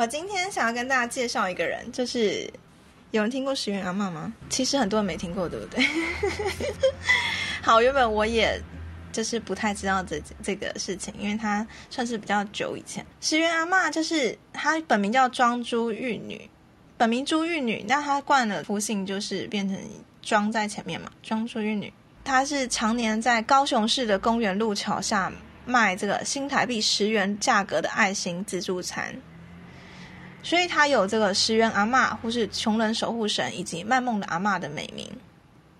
我今天想要跟大家介绍一个人，就是有人听过石原阿嬷吗？其实很多人没听过，对不对？好，原本我也就是不太知道这这个事情，因为他算是比较久以前。石原阿嬷就是她本名叫庄珠玉女，本名珠玉女，那她冠了夫姓就是变成庄在前面嘛，庄珠玉女。她是常年在高雄市的公园路桥下卖这个新台币十元价格的爱心自助餐，所以他有这个十元阿嬷或是穷人守护神以及卖梦的阿嬷的美名。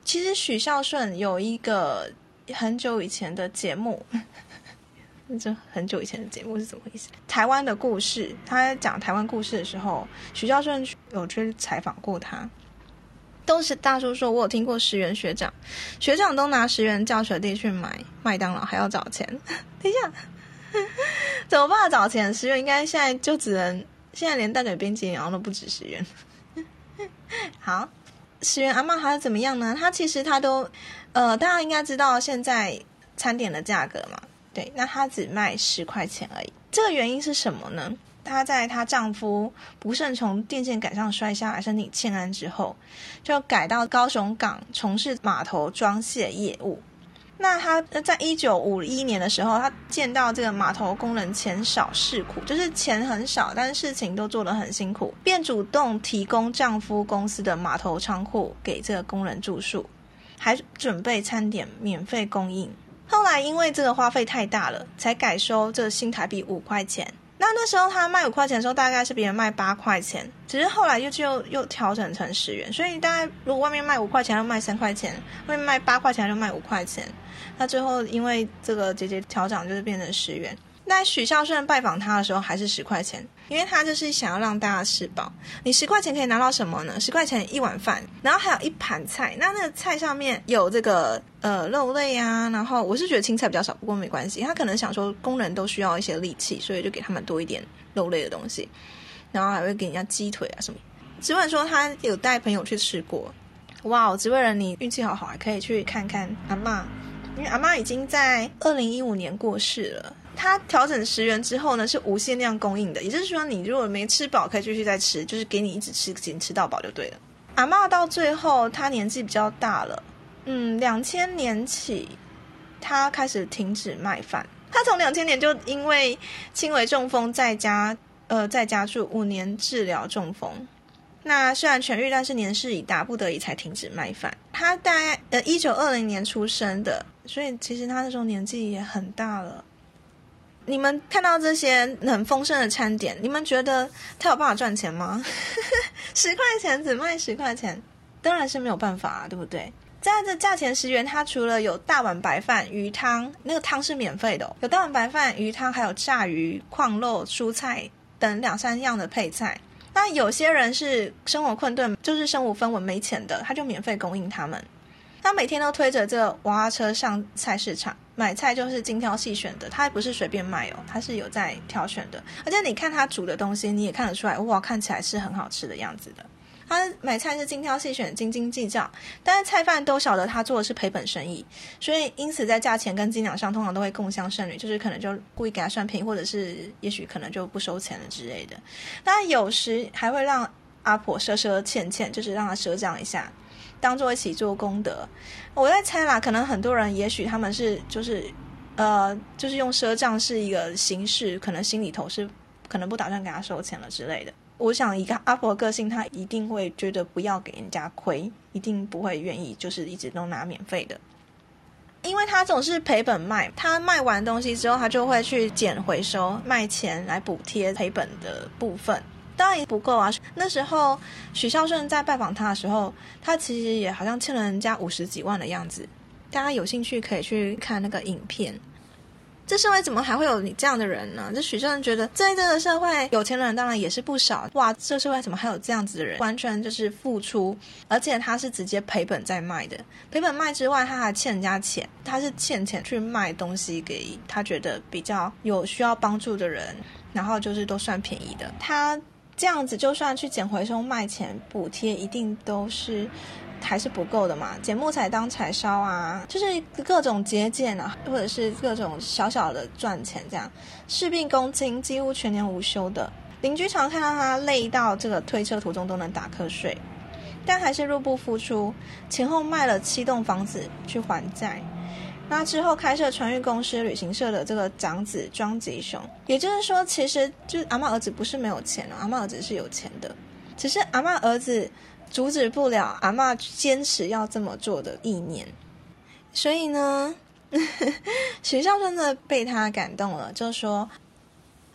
其实许孝顺有一个很久以前的节目，这很久以前的节目是怎么回事？台湾的故事，他讲台湾故事的时候，许孝顺有去采访过他。都是大叔说，我有听过十元学长，学长都拿十元叫学弟去买麦当劳，还要找钱。等一下，怎么办？找钱？十元应该现在就只能，现在连蛋卷冰淇淋然后都不止十元。好。十元阿妈还是怎么样呢？他其实他都，呃，大家应该知道现在餐点的价格嘛，对，那他只卖十块钱而已。这个原因是什么呢？她在她丈夫不慎从电线杆上摔下来，身体欠安之后，就改到高雄港从事码头装卸业务。那他在一九五一年的时候，他见到这个码头工人钱少事苦，就是钱很少，但是事情都做得很辛苦，便主动提供丈夫公司的码头仓库给这个工人住宿，还准备餐点免费供应。后来因为这个花费太大了，才改收这新台币五块钱。那那时候他卖五块钱的时候，大概是别人卖八块钱，只是后来又就又调整成十元，所以大概如果外面卖五块钱，就卖三块钱；外面卖八块钱，就卖五块钱。那最后因为这个节节调整，就是变成十元。那许孝顺拜访他的时候还是十块钱，因为他就是想要让大家吃饱。你十块钱可以拿到什么呢？十块钱一碗饭，然后还有一盘菜。那那个菜上面有这个呃肉类啊，然后我是觉得青菜比较少，不过没关系。他可能想说工人都需要一些力气，所以就给他们多一点肉类的东西，然后还会给人家鸡腿啊什么。只问说他有带朋友去吃过，哇哦！只问人你运气好好，还可以去看看阿妈，因为阿妈已经在二零一五年过世了。它调整十元之后呢，是无限量供应的，也就是说，你如果没吃饱，可以继续再吃，就是给你一直吃，给你吃到饱就对了。阿妈到最后，她年纪比较大了，嗯，两千年起，她开始停止卖饭。她从两千年就因为轻微中风在家，呃，在家住五年治疗中风。那虽然痊愈，但是年事已大，不得已才停止卖饭。她大概呃一九二零年出生的，所以其实她那时候年纪也很大了。你们看到这些很丰盛的餐点，你们觉得他有办法赚钱吗？十块钱只卖十块钱，当然是没有办法啊，对不对？在这价钱十元，它除了有大碗白饭、鱼汤，那个汤是免费的，有大碗白饭、鱼汤，还有炸鱼、矿肉、蔬菜等两三样的配菜。那有些人是生活困顿，就是身无分文、没钱的，他就免费供应他们。他每天都推着这个娃娃车上菜市场买菜，就是精挑细选的。他还不是随便卖哦，他是有在挑选的。而且你看他煮的东西，你也看得出来，哇，看起来是很好吃的样子的。他买菜是精挑细选、斤斤计较，但是菜贩都晓得他做的是赔本生意，所以因此在价钱跟斤两上，通常都会共襄盛举，就是可能就故意给他算便宜，或者是也许可能就不收钱了之类的。但有时还会让阿婆赊赊欠欠，就是让他赊账一下。当做一起做功德，我在猜啦，可能很多人也许他们是就是，呃，就是用赊账是一个形式，可能心里头是可能不打算给他收钱了之类的。我想一个阿婆个性，他一定会觉得不要给人家亏，一定不会愿意就是一直都拿免费的，因为他总是赔本卖，他卖完东西之后，他就会去捡回收卖钱来补贴赔本的部分。当然不够啊！那时候许孝顺在拜访他的时候，他其实也好像欠了人家五十几万的样子。大家有兴趣可以去看那个影片。这社会怎么还会有你这样的人呢？这许孝顺觉得，在这个社会，有钱人当然也是不少。哇，这社会怎么还有这样子的人？完全就是付出，而且他是直接赔本在卖的。赔本卖之外，他还欠人家钱，他是欠钱去卖东西给他觉得比较有需要帮助的人，然后就是都算便宜的。他。这样子，就算去捡回收卖钱补贴，一定都是还是不够的嘛。捡木材当柴烧啊，就是各种节俭啊，或者是各种小小的赚钱这样。事必躬亲几乎全年无休的，邻居常看到他累到这个推车途中都能打瞌睡，但还是入不敷出，前后卖了七栋房子去还债。那之后开设船运公司、旅行社的这个长子庄吉雄，也就是说，其实就是阿妈儿子不是没有钱了，阿妈儿子是有钱的，只是阿妈儿子阻止不了阿妈坚持要这么做的意念。所以呢，学校真的被他感动了，就说。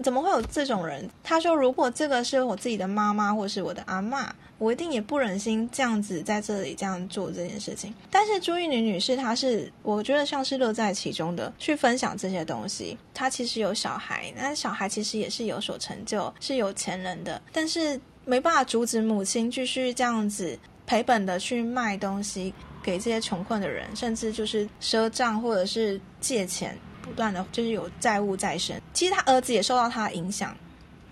怎么会有这种人？他说：“如果这个是我自己的妈妈，或是我的阿妈，我一定也不忍心这样子在这里这样做这件事情。”但是朱玉女女士，她是我觉得像是乐在其中的去分享这些东西。她其实有小孩，那小孩其实也是有所成就，是有钱人的，但是没办法阻止母亲继续这样子赔本的去卖东西给这些穷困的人，甚至就是赊账或者是借钱。不断的就是有债务在身，其实他儿子也受到他的影响，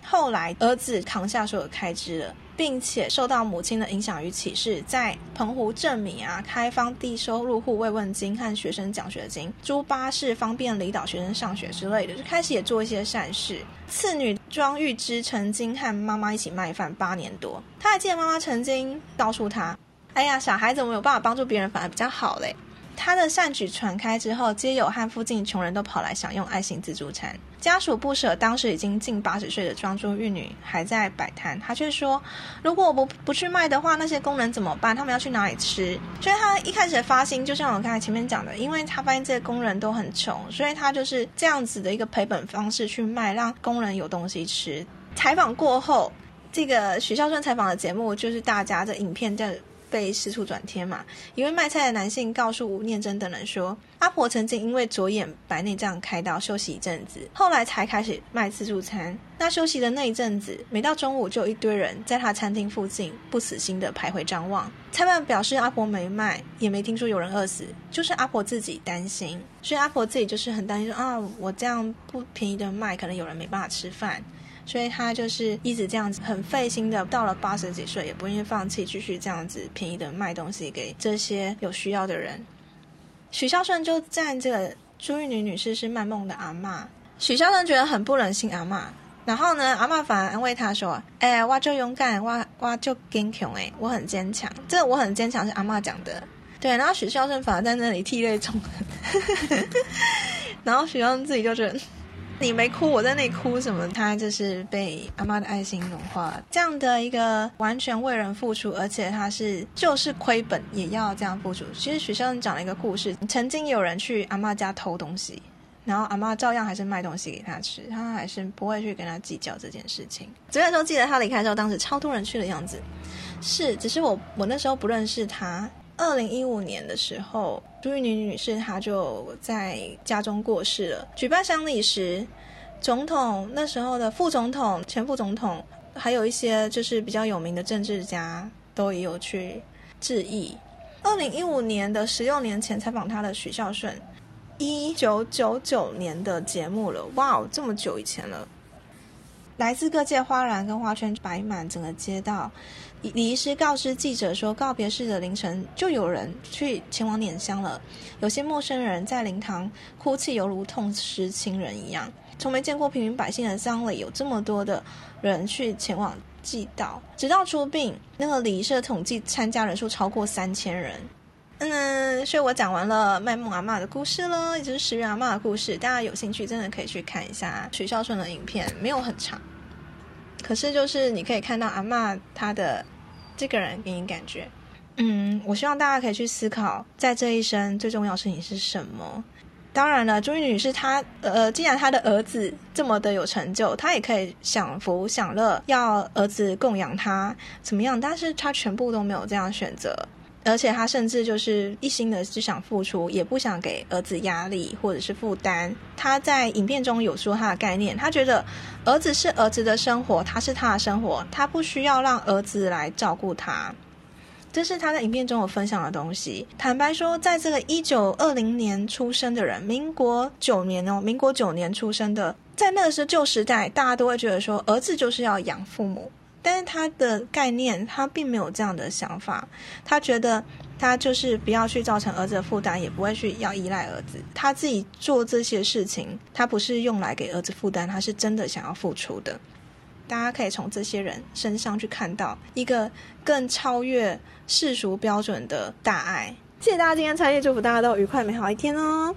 后来儿子扛下所有开支了，并且受到母亲的影响与启示，在澎湖镇米啊开方低收入户慰问金和学生奖学金，租巴士方便离岛学生上学之类的，就开始也做一些善事。次女庄玉芝曾经和妈妈一起卖饭八年多，他还记得妈妈曾经告诉他：“哎呀，小孩子我们有办法帮助别人反而比较好嘞。”他的善举传开之后，街友和附近穷人都跑来享用爱心自助餐。家属不舍，当时已经近八十岁的庄珠玉女还在摆摊，他却说：“如果我不不去卖的话，那些工人怎么办？他们要去哪里吃？”所以，他一开始的发心，就像我刚才前面讲的，因为他发现这些工人都很穷，所以他就是这样子的一个赔本方式去卖，让工人有东西吃。采访过后，这个许孝顺采访的节目就是大家的影片在。被四处转贴嘛？一位卖菜的男性告诉吴念真等人说，阿婆曾经因为左眼白内障开刀休息一阵子，后来才开始卖自助餐。那休息的那一阵子，每到中午就有一堆人在他餐厅附近不死心的徘徊张望。菜贩表示阿婆没卖，也没听说有人饿死，就是阿婆自己担心，所以阿婆自己就是很担心说啊，我这样不便宜的卖，可能有人没办法吃饭。所以他就是一直这样子很费心的，到了八十几岁也不愿意放弃，继续这样子便宜的卖东西给这些有需要的人。许孝顺就站这个朱玉女女士是卖梦的阿妈，许孝顺觉得很不忍心阿妈，然后呢，阿妈反而安慰他说：“哎，我就勇敢，我我就坚强，哎，我很坚强。这我很坚强是阿妈讲的，对。然后许孝顺反而在那里涕泪纵横，然后许孝顺自己就觉得。”你没哭，我在那里哭什么？他就是被阿妈的爱心融化，这样的一个完全为人付出，而且他是就是亏本也要这样付出。其实许生讲了一个故事，曾经有人去阿妈家偷东西，然后阿妈照样还是卖东西给他吃，他还是不会去跟他计较这件事情。昨天时候记得他离开之后，当时超多人去的样子，是只是我我那时候不认识他。二零一五年的时候，朱玉女女士她就在家中过世了。举办丧礼时，总统那时候的副总统、前副总统，还有一些就是比较有名的政治家，都也有去致意。二零一五年的十六年前采访他的许孝顺，一九九九年的节目了，哇，这么久以前了。来自各界花篮跟花圈摆满整个街道。李医师告知记者说，告别式的凌晨就有人去前往碾香了。有些陌生人在灵堂哭泣，犹如痛失亲人一样。从没见过平民百姓的丧礼有这么多的人去前往祭悼。直到出殡，那个礼仪社统计参加人数超过三千人。嗯，所以我讲完了卖梦阿妈的故事了，也就是十元阿妈的故事。大家有兴趣真的可以去看一下许孝顺的影片，没有很长，可是就是你可以看到阿妈她的。这个人给你感觉，嗯，我希望大家可以去思考，在这一生最重要事情是什么。当然了，朱玉女士她，呃，既然她的儿子这么的有成就，她也可以享福享乐，要儿子供养她怎么样？但是她全部都没有这样选择，而且他甚至就是一心的只想付出，也不想给儿子压力或者是负担。他在影片中有说他的概念，他觉得。儿子是儿子的生活，他是他的生活，他不需要让儿子来照顾他。这是他在影片中有分享的东西。坦白说，在这个一九二零年出生的人，民国九年哦，民国九年出生的，在那个时旧时代，大家都会觉得说，儿子就是要养父母。但是他的概念，他并没有这样的想法，他觉得。他就是不要去造成儿子的负担，也不会去要依赖儿子。他自己做这些事情，他不是用来给儿子负担，他是真的想要付出的。大家可以从这些人身上去看到一个更超越世俗标准的大爱。谢谢大家今天参与，祝福大家都愉快美好一天哦。